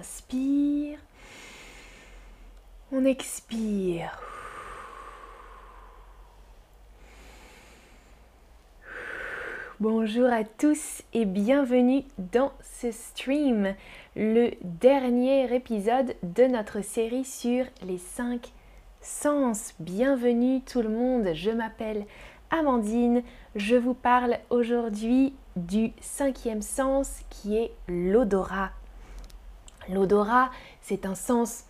inspire. On expire. Bonjour à tous et bienvenue dans ce stream, le dernier épisode de notre série sur les 5 sens. Bienvenue tout le monde, je m'appelle Amandine, je vous parle aujourd'hui du cinquième sens qui est l'odorat. L'odorat, c'est un sens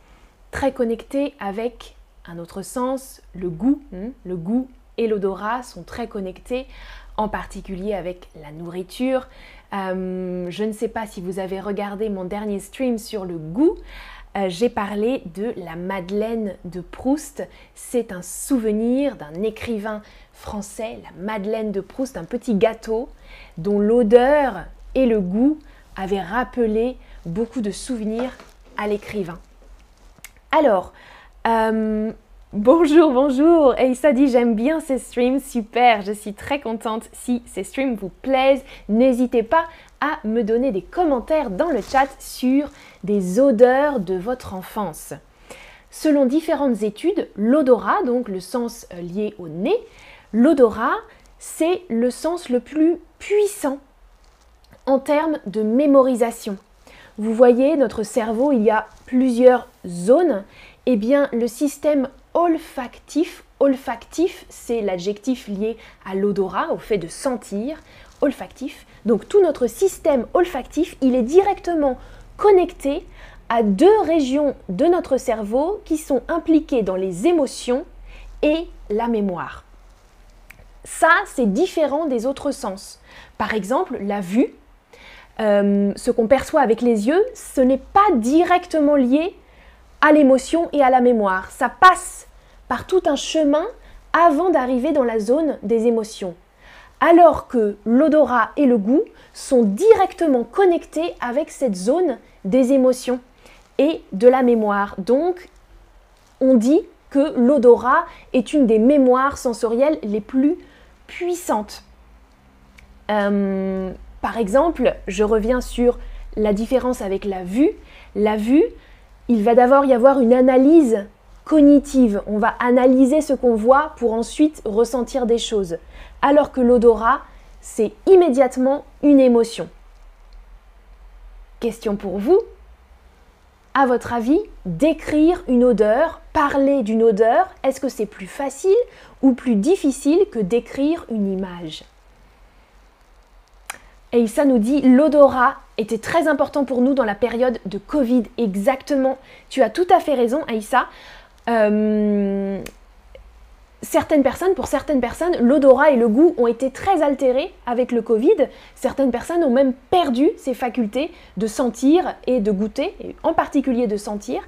très connecté avec un autre sens, le goût. Hmm, le goût et l'odorat sont très connectés, en particulier avec la nourriture. Euh, je ne sais pas si vous avez regardé mon dernier stream sur le goût. Euh, j'ai parlé de la Madeleine de Proust. C'est un souvenir d'un écrivain français, la Madeleine de Proust, un petit gâteau dont l'odeur et le goût avaient rappelé beaucoup de souvenirs à l'écrivain. Alors, euh, bonjour, bonjour. Et dit j'aime bien ces streams, super. Je suis très contente si ces streams vous plaisent. N'hésitez pas à me donner des commentaires dans le chat sur des odeurs de votre enfance. Selon différentes études, l'odorat, donc le sens euh, lié au nez, l'odorat, c'est le sens le plus puissant en termes de mémorisation. Vous voyez, notre cerveau, il y a plusieurs zones. Eh bien, le système olfactif, olfactif, c'est l'adjectif lié à l'odorat, au fait de sentir, olfactif. Donc tout notre système olfactif, il est directement connecté à deux régions de notre cerveau qui sont impliquées dans les émotions et la mémoire. Ça, c'est différent des autres sens. Par exemple, la vue, euh, ce qu'on perçoit avec les yeux, ce n'est pas directement lié à l'émotion et à la mémoire. Ça passe par tout un chemin avant d'arriver dans la zone des émotions. Alors que l'odorat et le goût sont directement connectés avec cette zone des émotions et de la mémoire. Donc, on dit que l'odorat est une des mémoires sensorielles les plus puissantes. Euh, par exemple, je reviens sur la différence avec la vue. La vue, il va d'abord y avoir une analyse cognitive. On va analyser ce qu'on voit pour ensuite ressentir des choses. Alors que l'odorat, c'est immédiatement une émotion. Question pour vous. À votre avis, décrire une odeur, parler d'une odeur, est-ce que c'est plus facile ou plus difficile que décrire une image? Et nous dit l'odorat était très important pour nous dans la période de Covid. Exactement. Tu as tout à fait raison, Aïssa. Euh, certaines personnes, pour certaines personnes, l'odorat et le goût ont été très altérés avec le Covid. Certaines personnes ont même perdu ces facultés de sentir et de goûter, en particulier de sentir.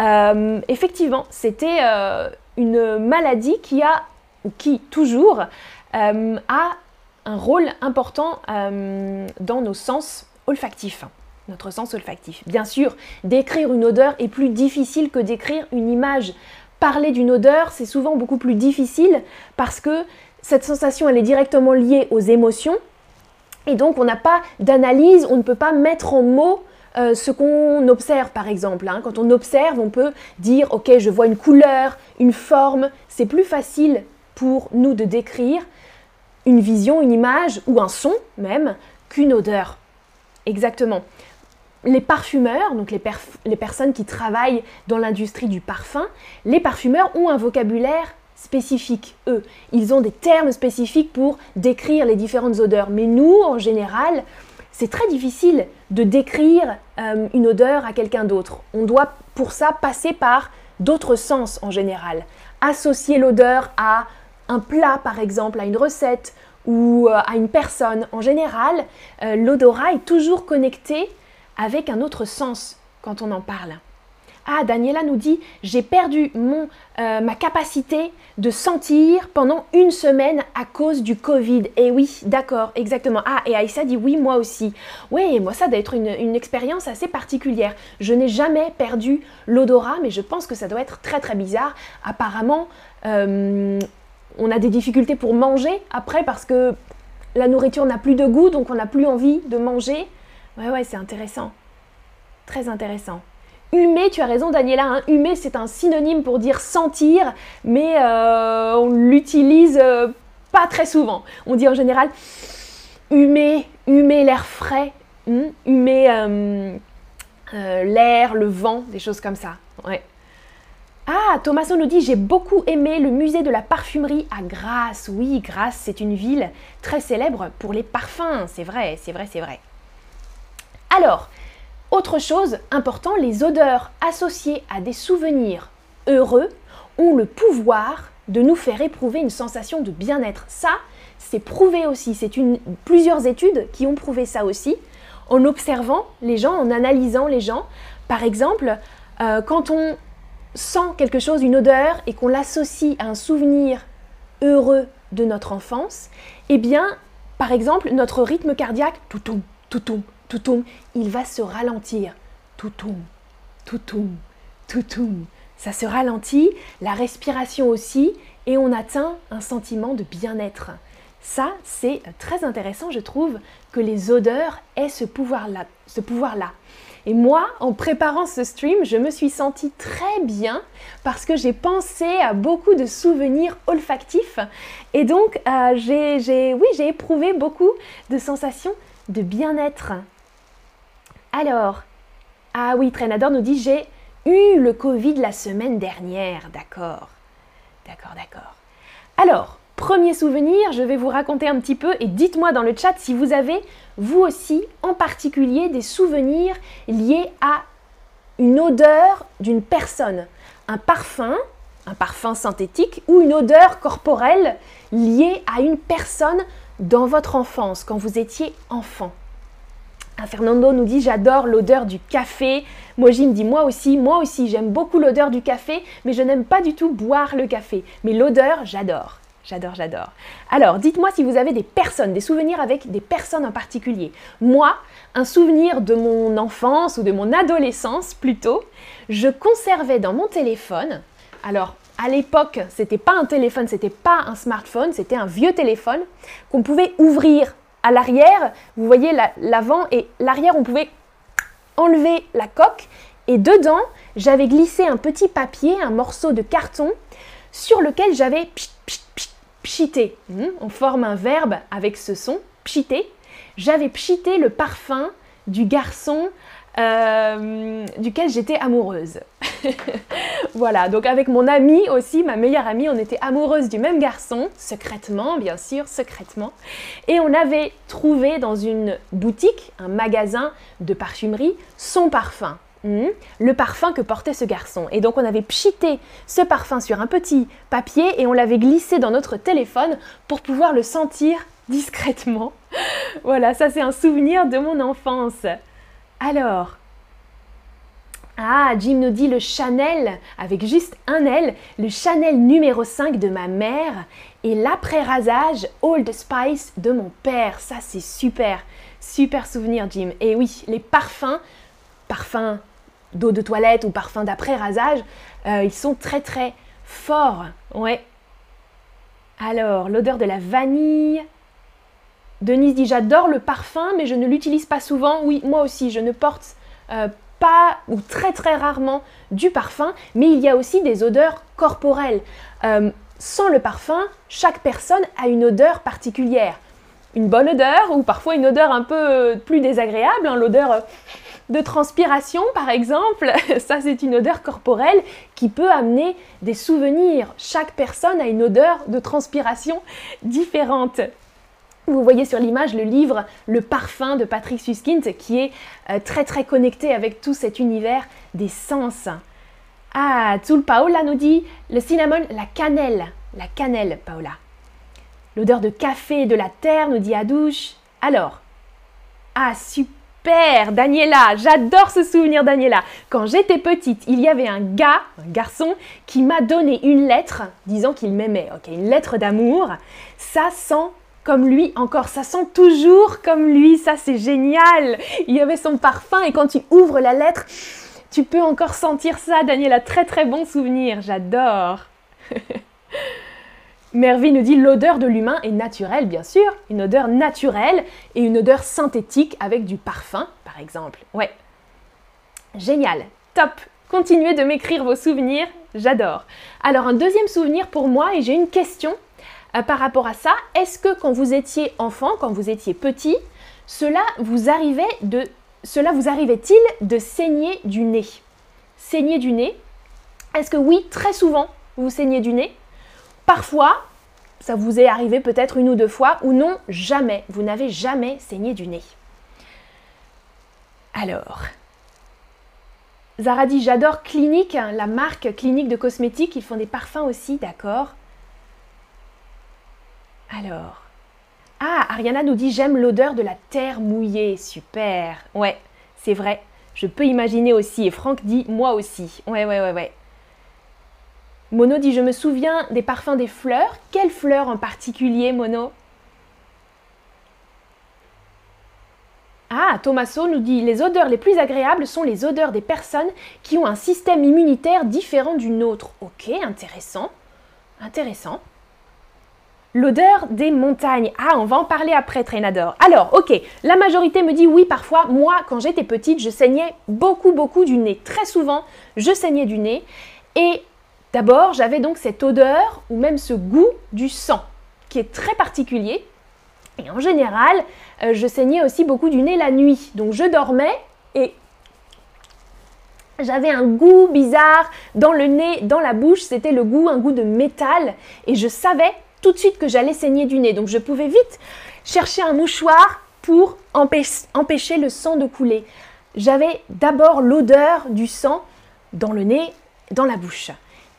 Euh, effectivement, c'était euh, une maladie qui a, ou qui toujours, a un rôle important euh, dans nos sens olfactifs notre sens olfactif. Bien sûr, décrire une odeur est plus difficile que décrire une image. Parler d'une odeur, c'est souvent beaucoup plus difficile parce que cette sensation, elle est directement liée aux émotions. Et donc, on n'a pas d'analyse, on ne peut pas mettre en mots euh, ce qu'on observe, par exemple. Hein. Quand on observe, on peut dire, ok, je vois une couleur, une forme. C'est plus facile pour nous de décrire une vision, une image ou un son même qu'une odeur. Exactement. Les parfumeurs, donc les, personnes qui travaillent dans l'industrie du parfum, les parfumeurs ont un vocabulaire spécifique, eux. Ils ont des termes spécifiques pour décrire les différentes odeurs. Mais nous, en général, c'est très difficile de décrire euh, une odeur à quelqu'un d'autre. On doit pour ça passer par d'autres sens en général. Associer l'odeur à un plat par exemple, à une recette ou euh, à une personne. En général, euh, l'odorat est toujours connecté avec un autre sens quand on en parle. Ah, Daniela nous dit j'ai perdu mon, euh, ma capacité de sentir pendant une semaine à cause du Covid. Et eh oui, d'accord, exactement. Ah, et Aïssa dit oui, moi aussi. Oui, moi ça doit être une, une expérience assez particulière. Je n'ai jamais perdu l'odorat, mais je pense que ça doit être très très bizarre. Apparemment, on a des difficultés pour manger après parce que la nourriture n'a plus de goût, donc on n'a plus envie de manger. Ouais, ouais, c'est intéressant. Très intéressant. Humer, tu as raison Daniela, hein. humer c'est un synonyme pour dire sentir, mais euh, on l'utilise euh, pas très souvent. On dit en général humer, humer l'air frais, hmm, humer euh, l'air, le vent, des choses comme ça. Ouais. Ah, Thomason nous dit J'ai beaucoup aimé le musée de la parfumerie à Grasse. Oui, Grasse, c'est une ville très célèbre pour les parfums. C'est vrai, c'est vrai, c'est vrai. Alors, autre chose important, les odeurs associées à des souvenirs heureux ont le pouvoir de nous faire éprouver une sensation de bien-être. Ça, c'est prouvé aussi. C'est plusieurs études qui ont prouvé ça aussi, en observant les gens, en analysant les gens. Par exemple, euh, quand on sent quelque chose, une odeur, et qu'on l'associe à un souvenir heureux de notre enfance, eh bien, par exemple, notre rythme cardiaque, tout tout tout toutoum, il va se ralentir. Toutoum, toutoum, toutoum. Ça se ralentit, la respiration aussi, et on atteint un sentiment de bien-être. Ça, c'est très intéressant, je trouve, que les odeurs aient ce pouvoir-là. Ce pouvoir-là. Et moi, en préparant ce stream, je me suis sentie très bien parce que j'ai pensé à beaucoup de souvenirs olfactifs. Et donc, euh, j'ai, oui, j'ai éprouvé beaucoup de sensations de bien-être. Alors, ah oui, Trenador nous dit j'ai eu le Covid la semaine dernière. D'accord, d'accord, d'accord. Alors, premier souvenir, je vais vous raconter un petit peu et dites-moi dans le chat si vous avez, vous aussi, en particulier, des souvenirs liés à une odeur d'une personne, un parfum, un parfum synthétique ou une odeur corporelle liée à une personne dans votre enfance, quand vous étiez enfant. Fernando nous dit j'adore l'odeur du café. Mojim dit moi aussi, moi aussi j'aime beaucoup l'odeur du café, mais je n'aime pas du tout boire le café. Mais l'odeur, j'adore. J'adore, j'adore. Alors, dites-moi si vous avez des personnes, des souvenirs avec des personnes en particulier. Moi, un souvenir de mon enfance ou de mon adolescence plutôt, je conservais dans mon téléphone. Alors, à l'époque, c'était pas un téléphone, c'était pas un smartphone, c'était un vieux téléphone qu'on pouvait ouvrir à l'arrière, vous voyez l'avant et l'arrière, on pouvait enlever la coque et dedans, j'avais glissé un petit papier, un morceau de carton sur lequel j'avais pchité. Hmm, on forme un verbe avec ce son, pchité. J'avais pchité le parfum du garçon euh, duquel j'étais amoureuse. voilà, donc avec mon amie aussi, ma meilleure amie, on était amoureuse du même garçon, secrètement, bien sûr, secrètement. Et on avait trouvé dans une boutique, un magasin de parfumerie, son parfum. Hmm, le parfum que portait ce garçon. Et donc on avait pchité ce parfum sur un petit papier et on l'avait glissé dans notre téléphone pour pouvoir le sentir discrètement. voilà, ça c'est un souvenir de mon enfance. Alors, ah, Jim nous dit le Chanel, avec juste un L, le Chanel numéro 5 de ma mère et l'après-rasage Old Spice de mon père. Ça, c'est super, super souvenir, Jim. Et oui, les parfums, parfums d'eau de toilette ou parfums d'après-rasage, euh, ils sont très très forts. Ouais. Alors, l'odeur de la vanille, Denise dit J'adore le parfum, mais je ne l'utilise pas souvent. Oui, moi aussi, je ne porte euh, pas ou très très rarement du parfum, mais il y a aussi des odeurs corporelles. Euh, sans le parfum, chaque personne a une odeur particulière. Une bonne odeur ou parfois une odeur un peu plus désagréable, hein, l'odeur de transpiration par exemple. Ça, c'est une odeur corporelle qui peut amener des souvenirs. Chaque personne a une odeur de transpiration différente. Vous voyez sur l'image le livre Le parfum de Patrick Suskind qui est euh, très très connecté avec tout cet univers des sens. Ah, Tzul Paola nous dit le cinnamon, la cannelle. La cannelle, Paola. L'odeur de café et de la terre, nous dit Adouche. Alors, ah, super, Daniela, j'adore ce souvenir, Daniela. Quand j'étais petite, il y avait un gars, un garçon, qui m'a donné une lettre disant qu'il m'aimait. Ok, une lettre d'amour. Ça sent comme lui encore. Ça sent toujours comme lui, ça c'est génial. Il y avait son parfum et quand tu ouvres la lettre, tu peux encore sentir ça. Daniel a très très bon souvenir, j'adore. Mervy nous dit l'odeur de l'humain est naturelle, bien sûr, une odeur naturelle et une odeur synthétique avec du parfum, par exemple. Ouais. Génial, top. Continuez de m'écrire vos souvenirs, j'adore. Alors un deuxième souvenir pour moi et j'ai une question euh, par rapport à ça. Est-ce que quand vous étiez enfant, quand vous étiez petit, cela vous arrivait de cela vous arrivait-il de saigner du nez? Saigner du nez? Est-ce que oui, très souvent, vous saignez du nez? Parfois, ça vous est arrivé peut-être une ou deux fois, ou non, jamais. Vous n'avez jamais saigné du nez. Alors, Zara dit j'adore Clinique, hein, la marque Clinique de cosmétiques, ils font des parfums aussi, d'accord Alors, ah, Ariana nous dit j'aime l'odeur de la terre mouillée, super. Ouais, c'est vrai. Je peux imaginer aussi. Et Franck dit moi aussi. Ouais, ouais, ouais, ouais. Mono dit je me souviens des parfums des fleurs. Quelles fleurs en particulier, Mono? Ah, Thomaso nous dit les odeurs les plus agréables sont les odeurs des personnes qui ont un système immunitaire différent du nôtre. Ok, intéressant. Intéressant. L'odeur des montagnes. Ah, on va en parler après, Trainador. Alors, ok, la majorité me dit oui, parfois, moi, quand j'étais petite, je saignais beaucoup, beaucoup du nez. Très souvent, je saignais du nez. Et d'abord, j'avais donc cette odeur, ou même ce goût du sang, qui est très particulier. Et en général, euh, je saignais aussi beaucoup du nez la nuit. Donc, je dormais et j'avais un goût bizarre dans le nez, dans la bouche. C'était le goût, un goût de métal. Et je savais tout de suite que j'allais saigner du nez. Donc je pouvais vite chercher un mouchoir pour empêcher le sang de couler. J'avais d'abord l'odeur du sang dans le nez, dans la bouche.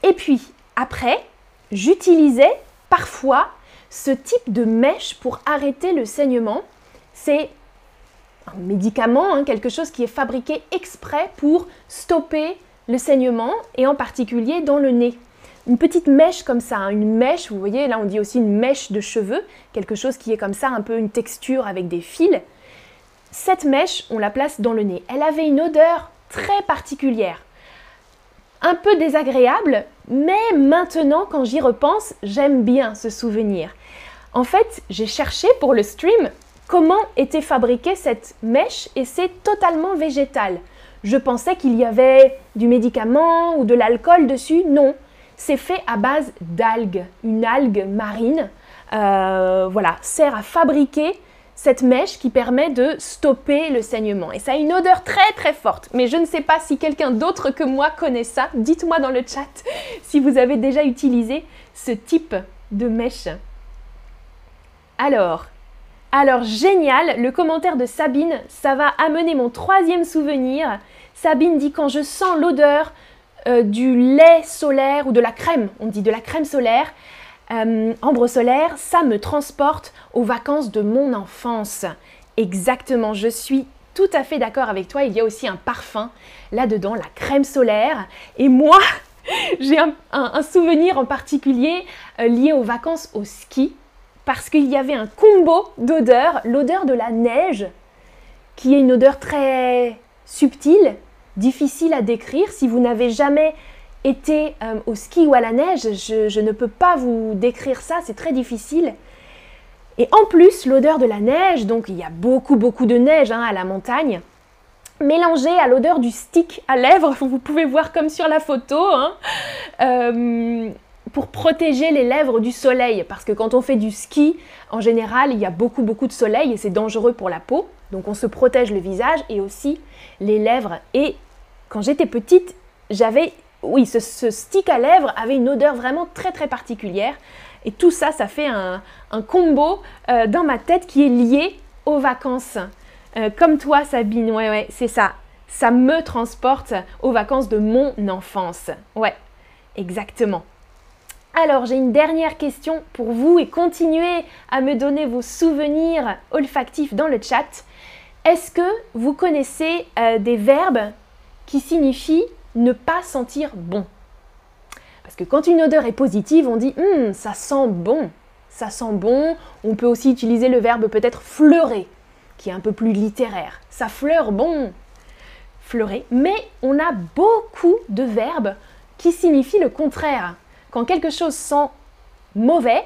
Et puis après, j'utilisais parfois ce type de mèche pour arrêter le saignement. C'est un médicament, hein, quelque chose qui est fabriqué exprès pour stopper le saignement et en particulier dans le nez une petite mèche comme ça, hein, une mèche, vous voyez, là on dit aussi une mèche de cheveux, quelque chose qui est comme ça, un peu une texture avec des fils. Cette mèche, on la place dans le nez. Elle avait une odeur très particulière, un peu désagréable, mais maintenant quand j'y repense, j'aime bien ce souvenir. En fait, j'ai cherché pour le stream comment était fabriquée cette mèche et c'est totalement végétal. Je pensais qu'il y avait du médicament ou de l'alcool dessus. Non, c'est fait à base d'algues. Une algue marine, euh, voilà, sert à fabriquer cette mèche qui permet de stopper le saignement. Et ça a une odeur très très forte. Mais je ne sais pas si quelqu'un d'autre que moi connaît ça. Dites-moi dans le chat si vous avez déjà utilisé ce type de mèche. Alors, alors génial, le commentaire de Sabine, ça va amener mon troisième souvenir. Sabine dit quand je sens l'odeur euh, du lait solaire ou de la crème, on dit de la crème solaire, euh, ambre solaire, ça me transporte aux vacances de mon enfance. Exactement, je suis tout à fait d'accord avec toi. Il y a aussi un parfum là-dedans, la crème solaire. Et moi, j'ai un, souvenir en particulier euh, lié aux vacances au ski, parce qu'il y avait un combo d'odeurs, l'odeur de la neige, qui est une odeur très subtile, difficile à décrire. Si vous n'avez jamais été euh, au ski ou à la neige, je, ne peux pas vous décrire ça, c'est très difficile. Et en plus, l'odeur de la neige, donc il y a beaucoup beaucoup de neige hein, à la montagne, mélangée à l'odeur du stick à lèvres, vous pouvez voir comme sur la photo, hein, euh, pour protéger les lèvres du soleil, parce que quand on fait du ski, en général, il y a beaucoup beaucoup de soleil et c'est dangereux pour la peau. Donc on se protège le visage et aussi les lèvres. Et quand j'étais petite, j'avais, oui, ce, stick à lèvres avait une odeur vraiment très très particulière. Et tout ça, ça fait un, combo euh, dans ma tête qui est lié aux vacances. Euh, comme toi, Sabine, ouais, ouais, c'est ça. Ça me transporte aux vacances de mon enfance. Ouais, exactement. Alors, j'ai une dernière question pour vous et continuez à me donner vos souvenirs olfactifs dans le chat. Est-ce que vous connaissez euh, des verbes qui signifient ne pas sentir bon Parce que quand une odeur est positive, on dit hum, ça sent bon. Ça sent bon. On peut aussi utiliser le verbe peut-être fleurer, qui est un peu plus littéraire. Ça fleure bon. Fleurer. Mais on a beaucoup de verbes qui signifient le contraire. Quand quelque chose sent mauvais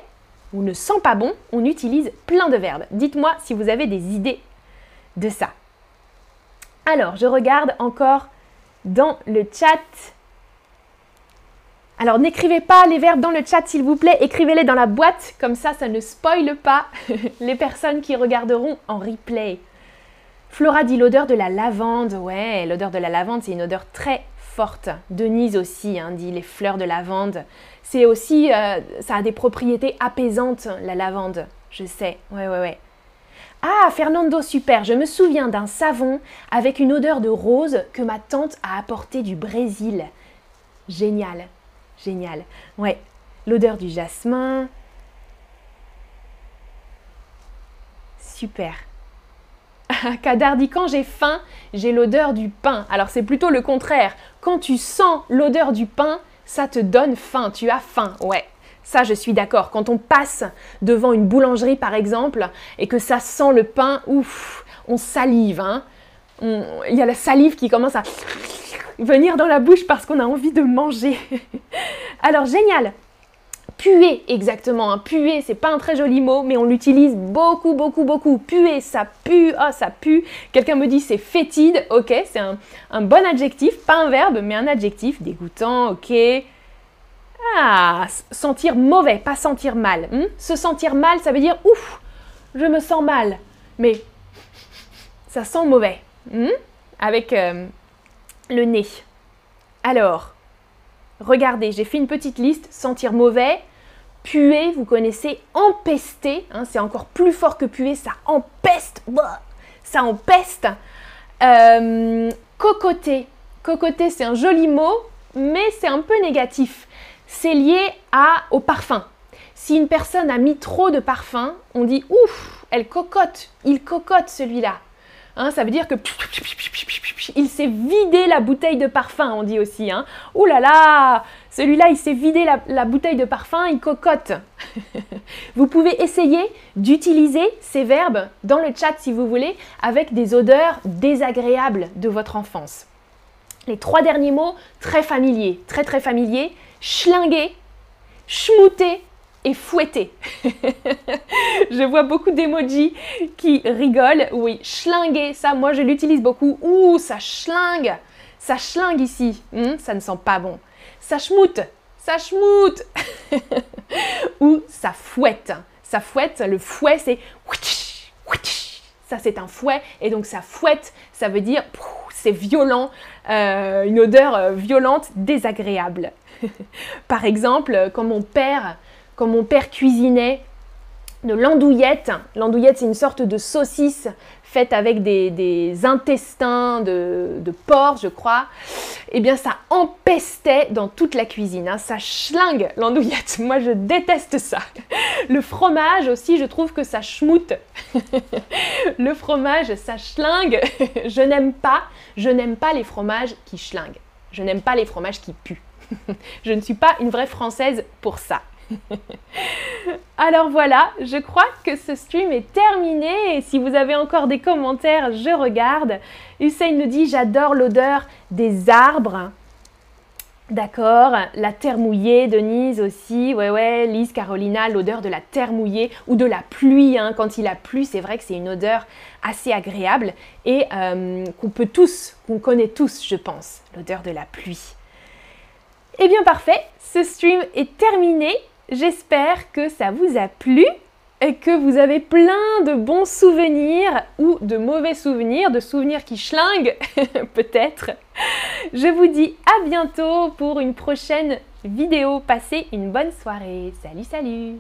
ou ne sent pas bon, on utilise plein de verbes. Dites-moi si vous avez des idées de ça. Alors, je regarde encore dans le chat. Alors n'écrivez pas les verbes dans le chat s'il vous plaît, écrivez-les dans la boîte, comme ça ça ne spoile pas les personnes qui regarderont en replay. Flora dit l'odeur de la lavande, ouais, l'odeur de la lavande c'est une odeur très forte. Denise aussi hein, dit les fleurs de lavande. C'est aussi, euh, ça a des propriétés apaisantes la lavande, je sais, ouais ouais ouais. Ah, Fernando, super. Je me souviens d'un savon avec une odeur de rose que ma tante a apporté du Brésil. Génial, génial. Ouais, l'odeur du jasmin. Super. Kadar dit quand j'ai faim, j'ai l'odeur du pain. Alors c'est plutôt le contraire. Quand tu sens l'odeur du pain, ça te donne faim. Tu as faim. Ouais, ça, je suis d'accord. Quand on passe devant une boulangerie, par exemple, et que ça sent le pain, ouf, on salive. Hein. Il y a la salive qui commence à venir dans la bouche parce qu'on a envie de manger. Alors, génial. Puer, exactement. Hein. Puer, c'est pas un très joli mot, mais on l'utilise beaucoup, beaucoup, beaucoup. Puer, ça pue, oh, ça pue. Quelqu'un me dit c'est fétide, ok, c'est un, un bon adjectif, pas un verbe, mais un adjectif. Dégoûtant, ok. Ah, sentir mauvais, pas sentir mal. Hmm? Se sentir mal, ça veut dire ouf, je me sens mal. Mais ça sent mauvais. Hmm? Avec euh, le nez. Alors, regardez, j'ai fait une petite liste. Sentir mauvais, puer, vous connaissez, empester. Hein, c'est encore plus fort que puer, ça empeste. Ça empeste. Euh, cocoter. Cocoter, c'est un joli mot, mais c'est un peu négatif c'est lié au parfum. Si une personne a mis trop de parfum, on dit ouf, elle cocotte, il cocotte celui-là. Hein, ça veut dire que il s'est vidé la bouteille de parfum, on dit aussi. Hein. Ouh là là, celui-là, il s'est vidé la, la, bouteille de parfum, il cocotte. vous pouvez essayer d'utiliser ces verbes dans le chat si vous voulez, avec des odeurs désagréables de votre enfance. Les trois derniers mots, très familiers, très très familiers schlinguer, schmouter et fouetter. je vois beaucoup d'emojis qui rigolent. Oui, schlinguer, ça, moi je l'utilise beaucoup. Ouh, ça schlingue. Ça schlingue ici. Hmm, ça ne sent pas bon. Ça schmoute. Ça schmoute. Ou ça fouette. Ça fouette, le fouet c'est ça c'est un fouet et donc ça fouette, ça veut dire c'est violent, euh, une odeur euh, violente, désagréable. Par exemple, quand mon père, quand mon père cuisinait l'andouillette, l'andouillette c'est une sorte de saucisse faite avec des, intestins de, porc, je crois, eh bien ça empestait dans toute la cuisine. Hein. Ça schlingue l'andouillette. Moi je déteste ça. Le fromage aussi, je trouve que ça schmoute. Le fromage, ça schlingue. Je n'aime pas. Je n'aime pas les fromages qui schlinguent. Je n'aime pas les fromages qui puent. je ne suis pas une vraie française pour ça. Alors voilà, je crois que ce stream est terminé si vous avez encore des commentaires, je regarde. Hussein nous dit j'adore l'odeur des arbres. D'accord, la terre mouillée, Denise aussi, ouais ouais, Lise, Carolina, l'odeur de la terre mouillée ou de la pluie, hein. quand il a plu, c'est vrai que c'est une odeur assez agréable et euh, qu'on peut tous, qu'on connaît tous, je pense, l'odeur de la pluie. Eh bien parfait, ce stream est terminé. J'espère que ça vous a plu et que vous avez plein de bons souvenirs ou de mauvais souvenirs, de souvenirs qui schlinguent peut-être. Je vous dis à bientôt pour une prochaine vidéo. Passez une bonne soirée. Salut, salut